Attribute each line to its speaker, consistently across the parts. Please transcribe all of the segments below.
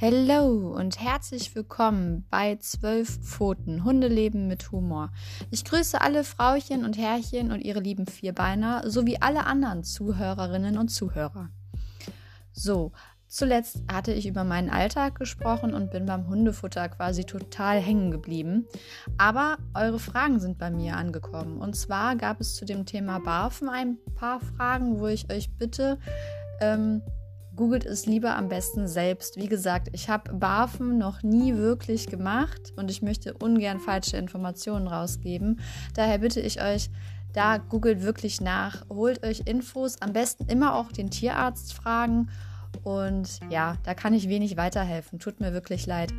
Speaker 1: Hallo und herzlich willkommen bei Zwölf Pfoten Hundeleben mit Humor. Ich grüße alle Frauchen und Herrchen und ihre lieben Vierbeiner sowie alle anderen Zuhörerinnen und Zuhörer. So, zuletzt hatte ich über meinen Alltag gesprochen und bin beim Hundefutter quasi total hängen geblieben. Aber eure Fragen sind bei mir angekommen. Und zwar gab es zu dem Thema Barfen ein paar Fragen, wo ich euch bitte. Ähm, googelt es lieber am besten selbst. Wie gesagt, ich habe Barfen noch nie wirklich gemacht und ich möchte ungern falsche Informationen rausgeben. Daher bitte ich euch, da googelt wirklich nach, holt euch Infos, am besten immer auch den Tierarzt fragen und ja, da kann ich wenig weiterhelfen. Tut mir wirklich leid.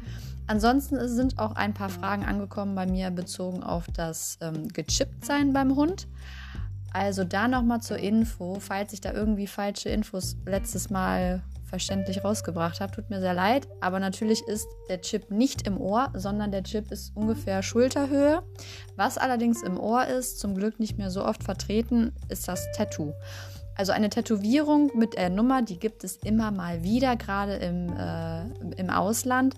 Speaker 1: Ansonsten sind auch ein paar Fragen angekommen bei mir bezogen auf das ähm, Gechippt-Sein beim Hund. Also da nochmal zur Info, falls ich da irgendwie falsche Infos letztes Mal verständlich rausgebracht habe, tut mir sehr leid. Aber natürlich ist der Chip nicht im Ohr, sondern der Chip ist ungefähr Schulterhöhe. Was allerdings im Ohr ist, zum Glück nicht mehr so oft vertreten, ist das Tattoo. Also eine Tätowierung mit der Nummer, die gibt es immer mal wieder, gerade im, äh, im Ausland.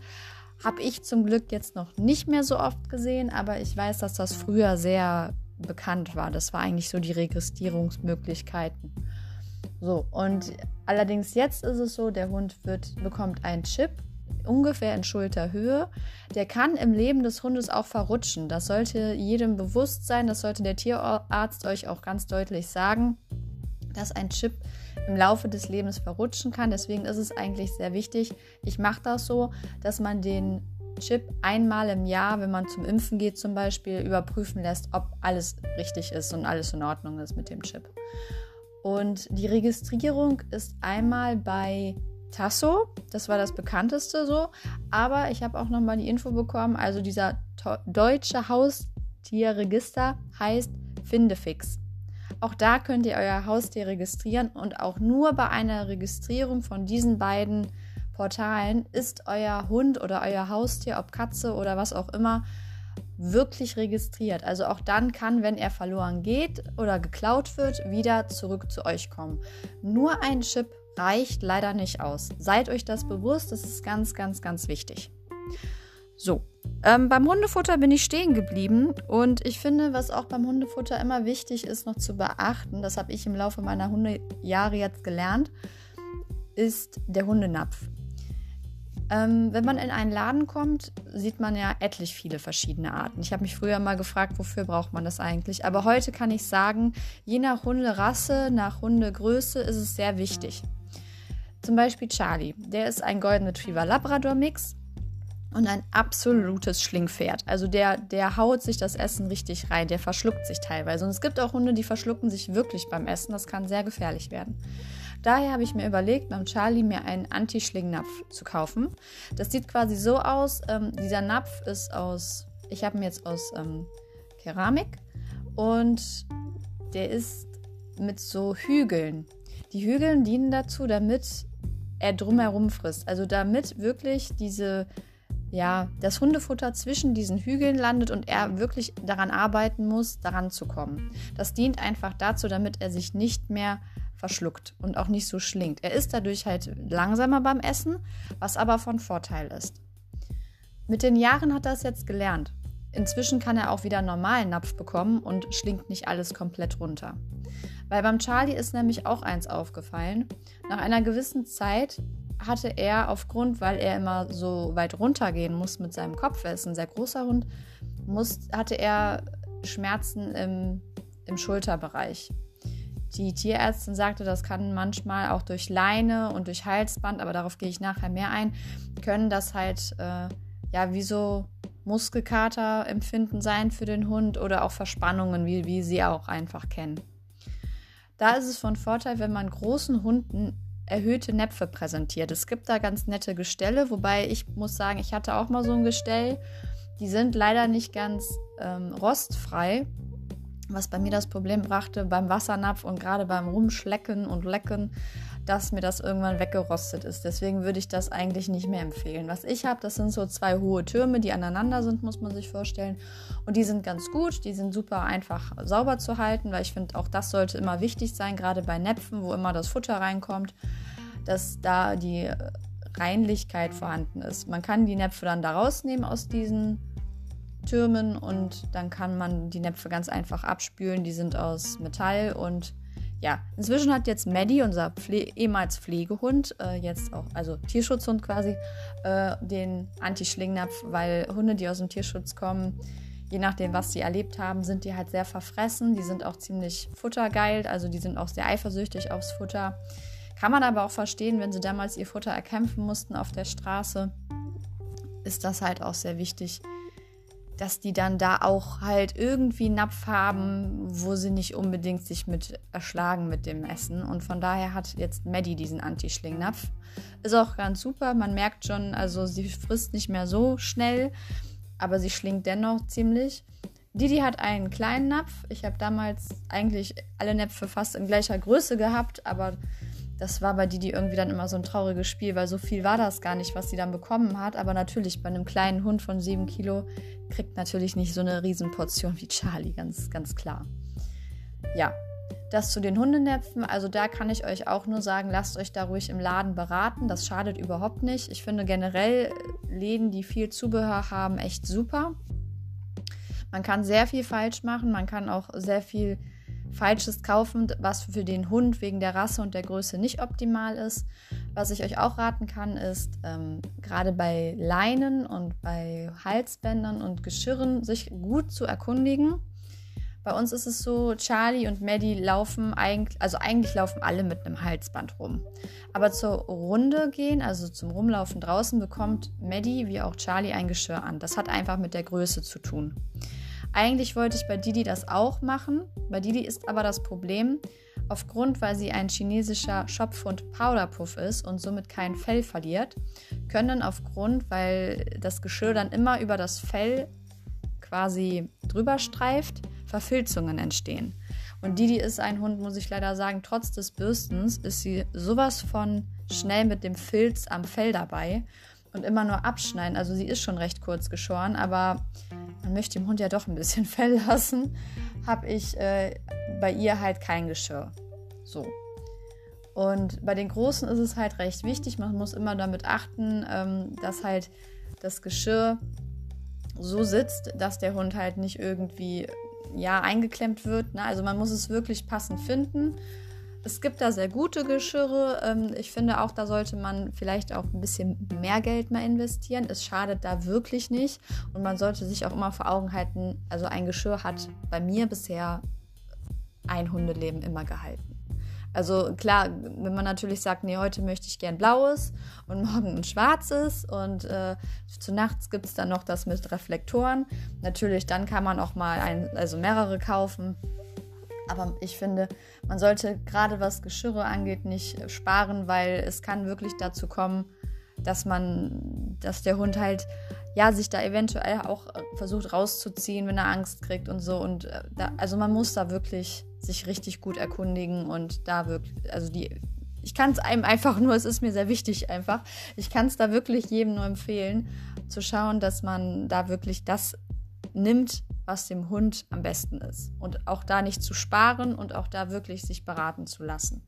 Speaker 1: Habe ich zum Glück jetzt noch nicht mehr so oft gesehen, aber ich weiß, dass das früher sehr bekannt war. Das war eigentlich so die Registrierungsmöglichkeiten. So, und allerdings jetzt ist es so, der Hund wird, bekommt einen Chip, ungefähr in Schulterhöhe. Der kann im Leben des Hundes auch verrutschen. Das sollte jedem bewusst sein, das sollte der Tierarzt euch auch ganz deutlich sagen, dass ein Chip im Laufe des Lebens verrutschen kann. Deswegen ist es eigentlich sehr wichtig. Ich mache das so, dass man den Chip einmal im Jahr, wenn man zum Impfen geht zum Beispiel, überprüfen lässt, ob alles richtig ist und alles in Ordnung ist mit dem Chip. Und die Registrierung ist einmal bei Tasso, das war das bekannteste so, aber ich habe auch nochmal die Info bekommen, also dieser deutsche Haustierregister heißt Findefix. Auch da könnt ihr euer Haustier registrieren und auch nur bei einer Registrierung von diesen beiden Portalen ist euer Hund oder euer Haustier, ob Katze oder was auch immer, wirklich registriert. Also auch dann kann, wenn er verloren geht oder geklaut wird, wieder zurück zu euch kommen. Nur ein Chip reicht leider nicht aus. Seid euch das bewusst, das ist ganz, ganz, ganz wichtig. So, ähm, beim Hundefutter bin ich stehen geblieben und ich finde, was auch beim Hundefutter immer wichtig ist, noch zu beachten, das habe ich im Laufe meiner Hundejahre jetzt gelernt, ist der Hundenapf. Ähm, wenn man in einen Laden kommt, sieht man ja etlich viele verschiedene Arten. Ich habe mich früher mal gefragt, wofür braucht man das eigentlich? Aber heute kann ich sagen, je nach Hunderasse, nach Hundegröße ist es sehr wichtig. Zum Beispiel Charlie. Der ist ein Golden Retriever Labrador Mix und ein absolutes Schlingpferd. Also der, der haut sich das Essen richtig rein, der verschluckt sich teilweise. Und es gibt auch Hunde, die verschlucken sich wirklich beim Essen. Das kann sehr gefährlich werden. Daher habe ich mir überlegt, beim Charlie mir einen Anti-Schlingnapf zu kaufen. Das sieht quasi so aus. Ähm, dieser Napf ist aus, ich habe ihn jetzt aus ähm, Keramik und der ist mit so Hügeln. Die Hügeln dienen dazu, damit er drumherum frisst. Also damit wirklich diese ja, das Hundefutter zwischen diesen Hügeln landet und er wirklich daran arbeiten muss, daran zu kommen. Das dient einfach dazu, damit er sich nicht mehr verschluckt und auch nicht so schlingt. Er ist dadurch halt langsamer beim Essen, was aber von Vorteil ist. Mit den Jahren hat er es jetzt gelernt. Inzwischen kann er auch wieder normalen Napf bekommen und schlingt nicht alles komplett runter. Weil beim Charlie ist nämlich auch eins aufgefallen. Nach einer gewissen Zeit hatte er aufgrund, weil er immer so weit runtergehen muss mit seinem Kopf, er ist ein sehr großer Hund, muss, hatte er Schmerzen im, im Schulterbereich. Die Tierärztin sagte, das kann manchmal auch durch Leine und durch Halsband, aber darauf gehe ich nachher mehr ein, können das halt äh, ja wie so Muskelkater-Empfinden sein für den Hund oder auch Verspannungen, wie, wie sie auch einfach kennen. Da ist es von Vorteil, wenn man großen Hunden erhöhte Näpfe präsentiert. Es gibt da ganz nette Gestelle, wobei ich muss sagen, ich hatte auch mal so ein Gestell. Die sind leider nicht ganz ähm, rostfrei was bei mir das Problem brachte beim Wassernapf und gerade beim Rumschlecken und Lecken, dass mir das irgendwann weggerostet ist. Deswegen würde ich das eigentlich nicht mehr empfehlen. Was ich habe, das sind so zwei hohe Türme, die aneinander sind, muss man sich vorstellen. Und die sind ganz gut, die sind super einfach sauber zu halten, weil ich finde, auch das sollte immer wichtig sein, gerade bei Näpfen, wo immer das Futter reinkommt, dass da die Reinlichkeit vorhanden ist. Man kann die Näpfe dann da rausnehmen aus diesen Türmen und dann kann man die Näpfe ganz einfach abspülen. Die sind aus Metall und ja, inzwischen hat jetzt Maddie, unser Pfle ehemals Pflegehund, äh, jetzt auch, also Tierschutzhund quasi, äh, den Anti-Schlingnapf, weil Hunde, die aus dem Tierschutz kommen, je nachdem, was sie erlebt haben, sind die halt sehr verfressen. Die sind auch ziemlich futtergeil, also die sind auch sehr eifersüchtig aufs Futter. Kann man aber auch verstehen, wenn sie damals ihr Futter erkämpfen mussten auf der Straße, ist das halt auch sehr wichtig, dass die dann da auch halt irgendwie Napf haben, wo sie nicht unbedingt sich mit erschlagen mit dem Essen. Und von daher hat jetzt Maddie diesen Anti-Schlingnapf. Ist auch ganz super. Man merkt schon, also sie frisst nicht mehr so schnell, aber sie schlingt dennoch ziemlich. Didi hat einen kleinen Napf. Ich habe damals eigentlich alle Näpfe fast in gleicher Größe gehabt, aber das war bei Didi irgendwie dann immer so ein trauriges Spiel, weil so viel war das gar nicht, was sie dann bekommen hat. Aber natürlich, bei einem kleinen Hund von sieben Kilo kriegt natürlich nicht so eine Riesenportion wie Charlie, ganz, ganz klar. Ja, das zu den Hundenäpfen. Also da kann ich euch auch nur sagen, lasst euch da ruhig im Laden beraten. Das schadet überhaupt nicht. Ich finde generell Läden, die viel Zubehör haben, echt super. Man kann sehr viel falsch machen. Man kann auch sehr viel Falsches kaufen, was für den Hund wegen der Rasse und der Größe nicht optimal ist. Was ich euch auch raten kann, ist ähm, gerade bei Leinen und bei Halsbändern und Geschirren sich gut zu erkundigen. Bei uns ist es so, Charlie und Maddie laufen eigentlich, also eigentlich laufen alle mit einem Halsband rum. Aber zur Runde gehen, also zum Rumlaufen draußen, bekommt Maddie wie auch Charlie ein Geschirr an. Das hat einfach mit der Größe zu tun. Eigentlich wollte ich bei Didi das auch machen. Bei Didi ist aber das Problem, aufgrund, weil sie ein chinesischer Schopfhund Powderpuff ist und somit kein Fell verliert, können aufgrund, weil das Geschirr dann immer über das Fell quasi drüber streift, Verfilzungen entstehen. Und Didi ist ein Hund, muss ich leider sagen, trotz des Bürstens ist sie sowas von schnell mit dem Filz am Fell dabei und immer nur abschneiden. Also sie ist schon recht kurz geschoren, aber man möchte dem Hund ja doch ein bisschen Fell lassen. Habe ich äh, bei ihr halt kein Geschirr. So. Und bei den Großen ist es halt recht wichtig. Man muss immer damit achten, ähm, dass halt das Geschirr so sitzt, dass der Hund halt nicht irgendwie ja eingeklemmt wird. Ne? Also man muss es wirklich passend finden. Es gibt da sehr gute Geschirre. Ähm, ich finde auch, da sollte man vielleicht auch ein bisschen mehr Geld mal investieren. Es schadet da wirklich nicht. Und man sollte sich auch immer vor Augen halten, also ein Geschirr hat bei mir bisher ein Hundeleben immer gehalten. Also klar, wenn man natürlich sagt, nee, heute möchte ich gern blaues und morgen ein schwarzes und äh, zu nachts gibt es dann noch das mit Reflektoren. Natürlich, dann kann man auch mal ein, also mehrere kaufen. Aber ich finde, man sollte gerade was Geschirre angeht nicht sparen, weil es kann wirklich dazu kommen, dass man, dass der Hund halt ja sich da eventuell auch versucht rauszuziehen, wenn er Angst kriegt und so. Und äh, da, also man muss da wirklich sich richtig gut erkundigen und da wirklich, also die, ich kann es einem einfach nur, es ist mir sehr wichtig einfach, ich kann es da wirklich jedem nur empfehlen, zu schauen, dass man da wirklich das nimmt, was dem Hund am besten ist. Und auch da nicht zu sparen und auch da wirklich sich beraten zu lassen.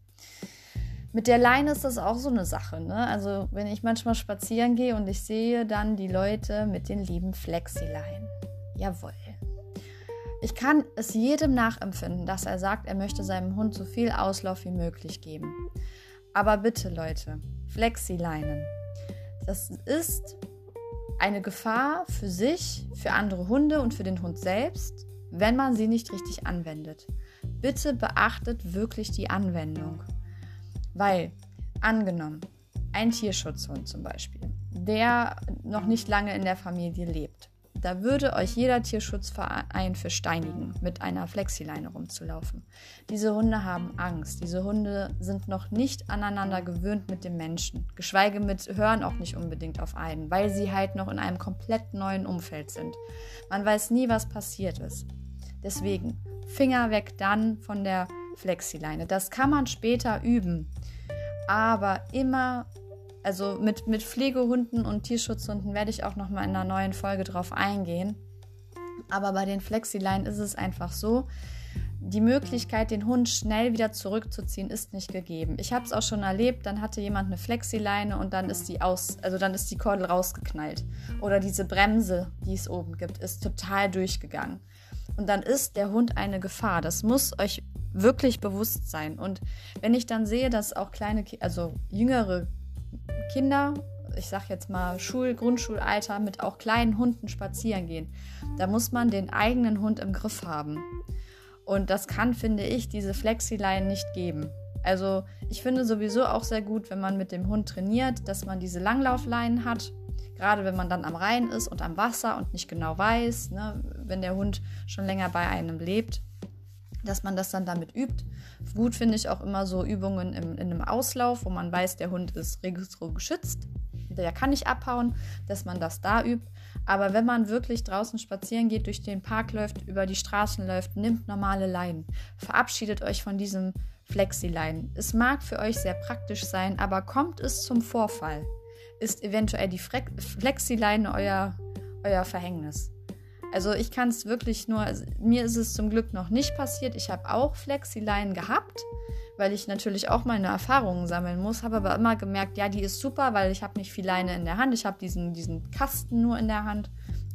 Speaker 1: Mit der Leine ist das auch so eine Sache. Ne? Also wenn ich manchmal spazieren gehe und ich sehe dann die Leute mit den lieben Flexileinen. Jawohl. Ich kann es jedem nachempfinden, dass er sagt, er möchte seinem Hund so viel Auslauf wie möglich geben. Aber bitte Leute, Flexileinen. Das ist eine Gefahr für sich, für andere Hunde und für den Hund selbst, wenn man sie nicht richtig anwendet. Bitte beachtet wirklich die Anwendung. Weil, angenommen, ein Tierschutzhund zum Beispiel, der noch nicht lange in der Familie lebt, da würde euch jeder Tierschutzverein für steinigen, mit einer Flexileine rumzulaufen. Diese Hunde haben Angst. Diese Hunde sind noch nicht aneinander gewöhnt mit dem Menschen. Geschweige mit hören auch nicht unbedingt auf einen, weil sie halt noch in einem komplett neuen Umfeld sind. Man weiß nie, was passiert ist. Deswegen Finger weg dann von der Flexileine. Das kann man später üben. Aber immer also mit, mit Pflegehunden und Tierschutzhunden werde ich auch noch mal in einer neuen Folge drauf eingehen. Aber bei den Flexileinen ist es einfach so, die Möglichkeit, den Hund schnell wieder zurückzuziehen, ist nicht gegeben. Ich habe es auch schon erlebt, dann hatte jemand eine Flexileine und dann ist die aus, also dann ist die Kordel rausgeknallt. Oder diese Bremse, die es oben gibt, ist total durchgegangen. Und dann ist der Hund eine Gefahr. Das muss euch wirklich bewusst sein. Und wenn ich dann sehe, dass auch kleine, also jüngere Kinder, ich sag jetzt mal Schul-, Grundschulalter, mit auch kleinen Hunden spazieren gehen, da muss man den eigenen Hund im Griff haben. Und das kann, finde ich, diese Flexileinen nicht geben. Also ich finde sowieso auch sehr gut, wenn man mit dem Hund trainiert, dass man diese Langlaufleinen hat. Gerade wenn man dann am Rhein ist und am Wasser und nicht genau weiß, ne, wenn der Hund schon länger bei einem lebt, dass man das dann damit übt. Gut finde ich auch immer so Übungen im, in einem Auslauf, wo man weiß, der Hund ist registro geschützt. Der kann nicht abhauen, dass man das da übt. Aber wenn man wirklich draußen spazieren geht, durch den Park läuft, über die Straßen läuft, nimmt normale Leinen. Verabschiedet euch von diesem Flexi-Leinen. Es mag für euch sehr praktisch sein, aber kommt es zum Vorfall, ist eventuell die Flexi-Leine euer, euer Verhängnis. Also ich kann es wirklich nur, also mir ist es zum Glück noch nicht passiert. Ich habe auch Flexi-Leinen gehabt weil ich natürlich auch meine Erfahrungen sammeln muss. Habe aber immer gemerkt, ja, die ist super, weil ich habe nicht viel Leine in der Hand. Ich habe diesen, diesen Kasten nur in der Hand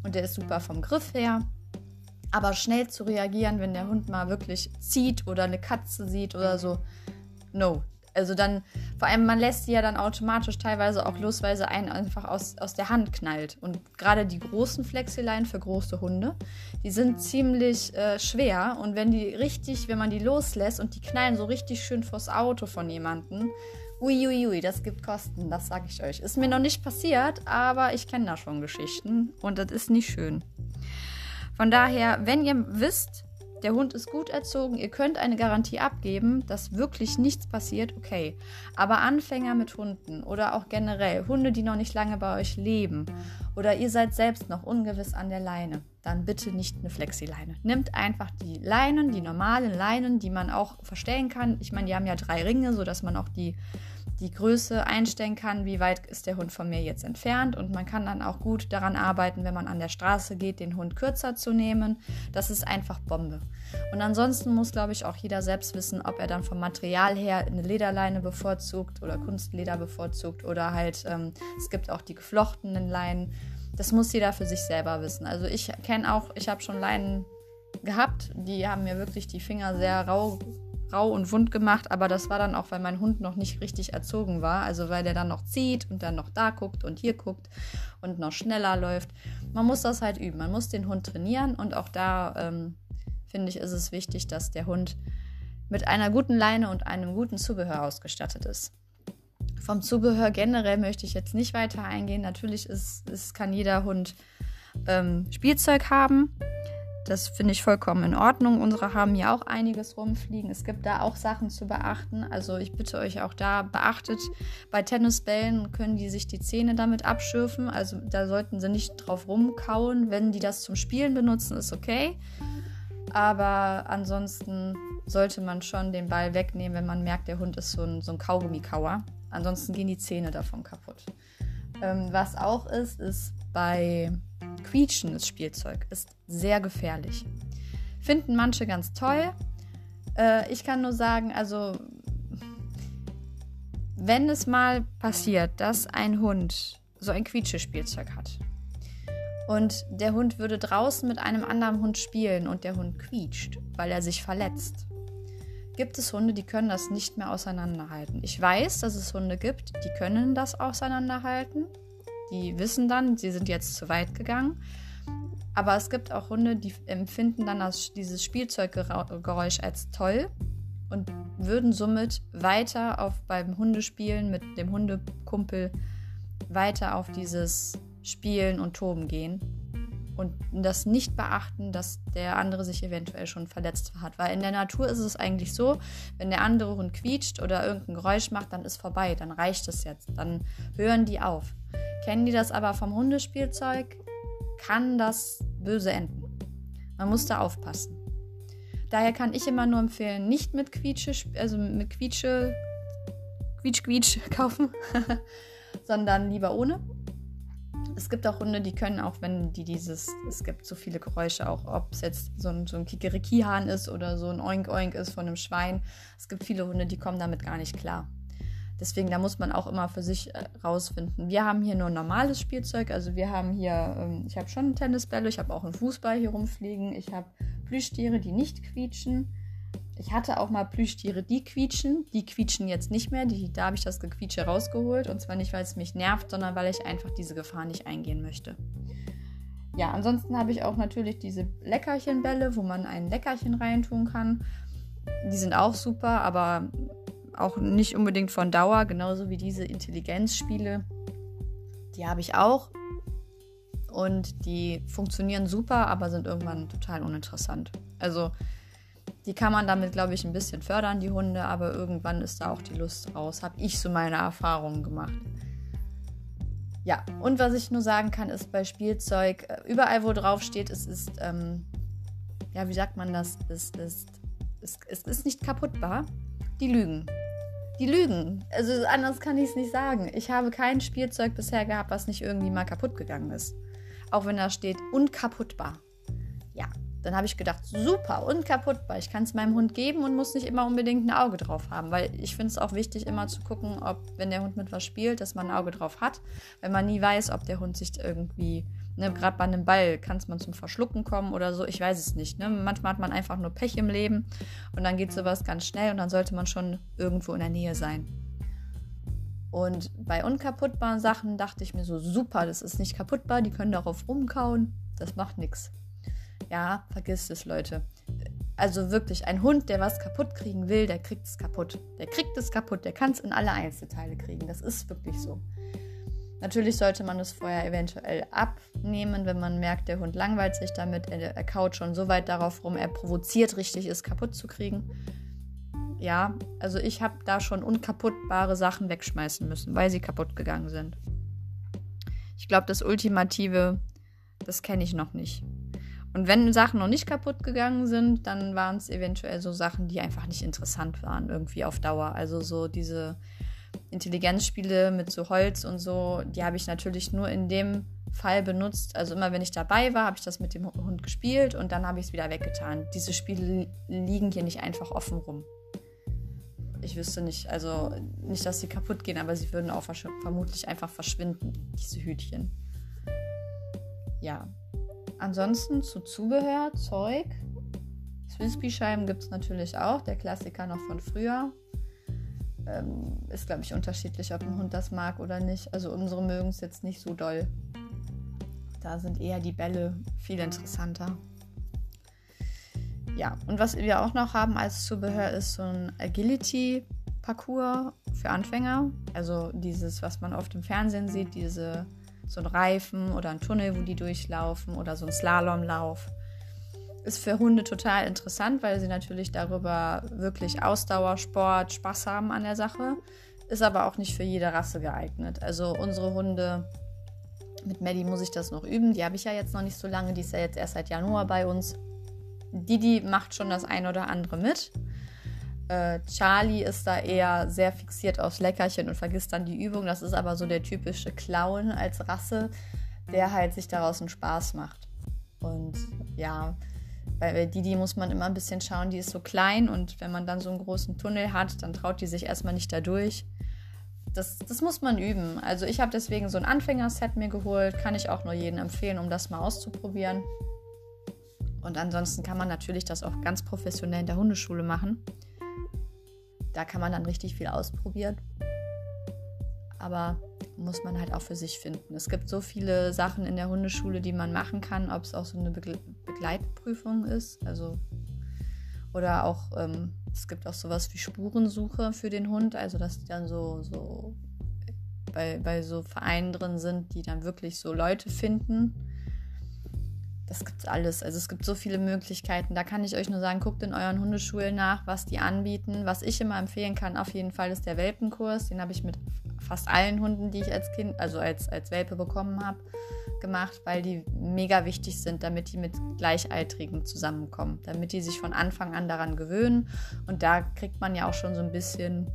Speaker 1: und der ist super vom Griff her. Aber schnell zu reagieren, wenn der Hund mal wirklich zieht oder eine Katze sieht oder so, no, also dann, vor allem, man lässt sie ja dann automatisch teilweise auch los, weil sie einen einfach aus, aus der Hand knallt. Und gerade die großen Flexileinen für große Hunde, die sind ziemlich äh, schwer. Und wenn die richtig, wenn man die loslässt und die knallen so richtig schön vors Auto von jemandem, uiuiui, das gibt Kosten, das sage ich euch. Ist mir noch nicht passiert, aber ich kenne da schon Geschichten und das ist nicht schön. Von daher, wenn ihr wisst, der Hund ist gut erzogen, ihr könnt eine Garantie abgeben, dass wirklich nichts passiert, okay. Aber Anfänger mit Hunden oder auch generell Hunde, die noch nicht lange bei euch leben oder ihr seid selbst noch ungewiss an der Leine, dann bitte nicht eine Flexileine. Nimmt einfach die Leinen, die normalen Leinen, die man auch verstellen kann. Ich meine, die haben ja drei Ringe, sodass man auch die die Größe einstellen kann, wie weit ist der Hund von mir jetzt entfernt. Und man kann dann auch gut daran arbeiten, wenn man an der Straße geht, den Hund kürzer zu nehmen. Das ist einfach Bombe. Und ansonsten muss, glaube ich, auch jeder selbst wissen, ob er dann vom Material her eine Lederleine bevorzugt oder Kunstleder bevorzugt oder halt, ähm, es gibt auch die geflochtenen Leinen. Das muss jeder für sich selber wissen. Also ich kenne auch, ich habe schon Leinen gehabt, die haben mir wirklich die Finger sehr rau rau und wund gemacht, aber das war dann auch, weil mein Hund noch nicht richtig erzogen war. Also weil der dann noch zieht und dann noch da guckt und hier guckt und noch schneller läuft. Man muss das halt üben. Man muss den Hund trainieren und auch da ähm, finde ich, ist es wichtig, dass der Hund mit einer guten Leine und einem guten Zubehör ausgestattet ist. Vom Zubehör generell möchte ich jetzt nicht weiter eingehen. Natürlich ist, ist kann jeder Hund ähm, Spielzeug haben. Das finde ich vollkommen in Ordnung. Unsere haben ja auch einiges rumfliegen. Es gibt da auch Sachen zu beachten. Also ich bitte euch auch da, beachtet, bei Tennisbällen können die sich die Zähne damit abschürfen. Also da sollten sie nicht drauf rumkauen. Wenn die das zum Spielen benutzen, ist okay. Aber ansonsten sollte man schon den Ball wegnehmen, wenn man merkt, der Hund ist so ein, so ein Kaugummikauer. Ansonsten gehen die Zähne davon kaputt. Ähm, was auch ist, ist bei quietschendes Spielzeug ist sehr gefährlich. Finden manche ganz toll. Äh, ich kann nur sagen, also wenn es mal passiert, dass ein Hund so ein Quietschespielzeug hat und der Hund würde draußen mit einem anderen Hund spielen und der Hund quietscht, weil er sich verletzt, gibt es Hunde, die können das nicht mehr auseinanderhalten. Ich weiß, dass es Hunde gibt, die können das auseinanderhalten. Die wissen dann, sie sind jetzt zu weit gegangen. Aber es gibt auch Hunde, die empfinden dann das, dieses Spielzeuggeräusch als toll und würden somit weiter auf beim Hundespielen mit dem Hundekumpel weiter auf dieses Spielen und Toben gehen und das nicht beachten, dass der andere sich eventuell schon verletzt hat. Weil in der Natur ist es eigentlich so, wenn der andere Hund quietscht oder irgendein Geräusch macht, dann ist vorbei, dann reicht es jetzt, dann hören die auf. Kennen die das aber vom Hundespielzeug, kann das böse enden. Man muss da aufpassen. Daher kann ich immer nur empfehlen, nicht mit Quietsche, also mit Quietsche, Quietsch, Quietsch kaufen, sondern lieber ohne. Es gibt auch Hunde, die können auch, wenn die dieses, es gibt so viele Geräusche auch, ob es jetzt so ein, so ein Kikeriki-Hahn ist oder so ein Oink-Oink ist von einem Schwein. Es gibt viele Hunde, die kommen damit gar nicht klar. Deswegen, da muss man auch immer für sich äh, rausfinden. Wir haben hier nur normales Spielzeug. Also wir haben hier, ähm, ich habe schon Tennisbälle, ich habe auch einen Fußball hier rumfliegen. Ich habe Plüschtiere, die nicht quietschen. Ich hatte auch mal Plüschtiere, die quietschen. Die quietschen jetzt nicht mehr. Die, da habe ich das Gequietsche rausgeholt. Und zwar nicht, weil es mich nervt, sondern weil ich einfach diese Gefahr nicht eingehen möchte. Ja, ansonsten habe ich auch natürlich diese Leckerchenbälle, wo man ein Leckerchen reintun kann. Die sind auch super, aber auch nicht unbedingt von Dauer, genauso wie diese Intelligenzspiele. Die habe ich auch. Und die funktionieren super, aber sind irgendwann total uninteressant. Also die kann man damit, glaube ich, ein bisschen fördern, die Hunde, aber irgendwann ist da auch die Lust raus. Habe ich so meine Erfahrungen gemacht. Ja, und was ich nur sagen kann, ist bei Spielzeug, äh, überall wo drauf steht, es ist, ähm, ja, wie sagt man das? Es ist, es, es ist nicht kaputtbar. Die lügen. Die lügen. Also anders kann ich es nicht sagen. Ich habe kein Spielzeug bisher gehabt, was nicht irgendwie mal kaputt gegangen ist. Auch wenn da steht unkaputtbar. Dann habe ich gedacht, super, unkaputtbar. Ich kann es meinem Hund geben und muss nicht immer unbedingt ein Auge drauf haben. Weil ich finde es auch wichtig, immer zu gucken, ob, wenn der Hund mit was spielt, dass man ein Auge drauf hat. Wenn man nie weiß, ob der Hund sich irgendwie Ne, Gerade bei einem Ball kann es man zum Verschlucken kommen oder so. Ich weiß es nicht. Ne? Manchmal hat man einfach nur Pech im Leben und dann geht sowas ganz schnell und dann sollte man schon irgendwo in der Nähe sein. Und bei unkaputtbaren Sachen dachte ich mir so, super, das ist nicht kaputtbar, die können darauf rumkauen, das macht nichts. Ja, vergisst es, Leute. Also wirklich, ein Hund, der was kaputt kriegen will, der kriegt es kaputt. Der kriegt es kaputt, der kann es in alle Einzelteile kriegen. Das ist wirklich so. Natürlich sollte man es vorher eventuell abnehmen, wenn man merkt, der Hund langweilt sich damit, er, er kaut schon so weit darauf rum, er provoziert richtig, es kaputt zu kriegen. Ja, also ich habe da schon unkaputtbare Sachen wegschmeißen müssen, weil sie kaputt gegangen sind. Ich glaube, das Ultimative, das kenne ich noch nicht. Und wenn Sachen noch nicht kaputt gegangen sind, dann waren es eventuell so Sachen, die einfach nicht interessant waren, irgendwie auf Dauer. Also so diese Intelligenzspiele mit so Holz und so, die habe ich natürlich nur in dem Fall benutzt. Also immer wenn ich dabei war, habe ich das mit dem Hund gespielt und dann habe ich es wieder weggetan. Diese Spiele liegen hier nicht einfach offen rum. Ich wüsste nicht, also nicht, dass sie kaputt gehen, aber sie würden auch vermutlich einfach verschwinden, diese Hütchen. Ja. Ansonsten zu Zubehör, Zeug. Frisbee-Scheiben gibt es natürlich auch, der Klassiker noch von früher ähm, ist, glaube ich, unterschiedlich, ob ein Hund das mag oder nicht. Also unsere mögen es jetzt nicht so doll. Da sind eher die Bälle viel interessanter. Ja, und was wir auch noch haben als Zubehör ist so ein Agility-Parcours für Anfänger. Also dieses, was man oft im Fernsehen sieht, diese so ein Reifen oder ein Tunnel, wo die durchlaufen oder so ein Slalomlauf ist für Hunde total interessant, weil sie natürlich darüber wirklich Ausdauersport, Spaß haben an der Sache. Ist aber auch nicht für jede Rasse geeignet. Also unsere Hunde, mit Maddie muss ich das noch üben. Die habe ich ja jetzt noch nicht so lange. Die ist ja jetzt erst seit Januar bei uns. Didi macht schon das ein oder andere mit. Äh, Charlie ist da eher sehr fixiert aufs Leckerchen und vergisst dann die Übung. Das ist aber so der typische Clown als Rasse, der halt sich daraus einen Spaß macht. Und ja, bei Didi muss man immer ein bisschen schauen, die ist so klein und wenn man dann so einen großen Tunnel hat, dann traut die sich erstmal nicht da durch. Das, das muss man üben. Also ich habe deswegen so ein Anfängerset mir geholt, kann ich auch nur jedem empfehlen, um das mal auszuprobieren. Und ansonsten kann man natürlich das auch ganz professionell in der Hundeschule machen. Da kann man dann richtig viel ausprobieren. Aber muss man halt auch für sich finden. Es gibt so viele Sachen in der Hundeschule, die man machen kann, ob es auch so eine Begle Begleitprüfung ist, also oder auch ähm, es gibt auch sowas wie Spurensuche für den Hund, also dass die dann so so bei, bei so Vereinen drin sind, die dann wirklich so Leute finden. Das gibt's alles. Also es gibt so viele Möglichkeiten. Da kann ich euch nur sagen, guckt in euren Hundeschulen nach, was die anbieten. Was ich immer empfehlen kann, auf jeden Fall ist der Welpenkurs. Den habe ich mit fast allen Hunden, die ich als Kind, also als, als Welpe bekommen habe, gemacht, weil die mega wichtig sind, damit die mit Gleichaltrigen zusammenkommen, damit die sich von Anfang an daran gewöhnen. Und da kriegt man ja auch schon so ein bisschen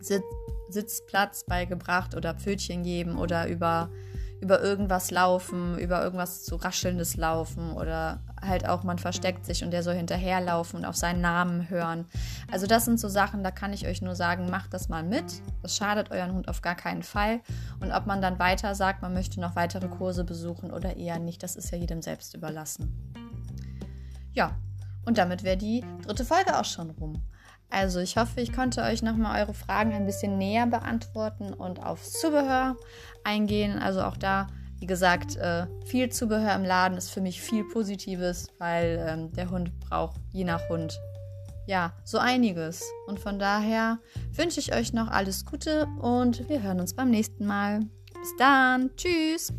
Speaker 1: Sitz, Sitzplatz beigebracht oder Pfötchen geben oder über, über irgendwas laufen, über irgendwas zu raschelndes laufen oder halt auch man versteckt sich und der soll hinterherlaufen und auf seinen Namen hören. Also das sind so Sachen, da kann ich euch nur sagen, macht das mal mit. Das schadet euren Hund auf gar keinen Fall. Und ob man dann weiter sagt, man möchte noch weitere Kurse besuchen oder eher nicht, das ist ja jedem selbst überlassen. Ja, und damit wäre die dritte Folge auch schon rum. Also ich hoffe, ich konnte euch nochmal eure Fragen ein bisschen näher beantworten und aufs Zubehör eingehen. Also auch da, wie gesagt, äh, viel Zubehör im Laden ist für mich viel Positives, weil ähm, der Hund braucht je nach Hund ja so einiges. Und von daher wünsche ich euch noch alles Gute und wir hören uns beim nächsten Mal. Bis dann. Tschüss.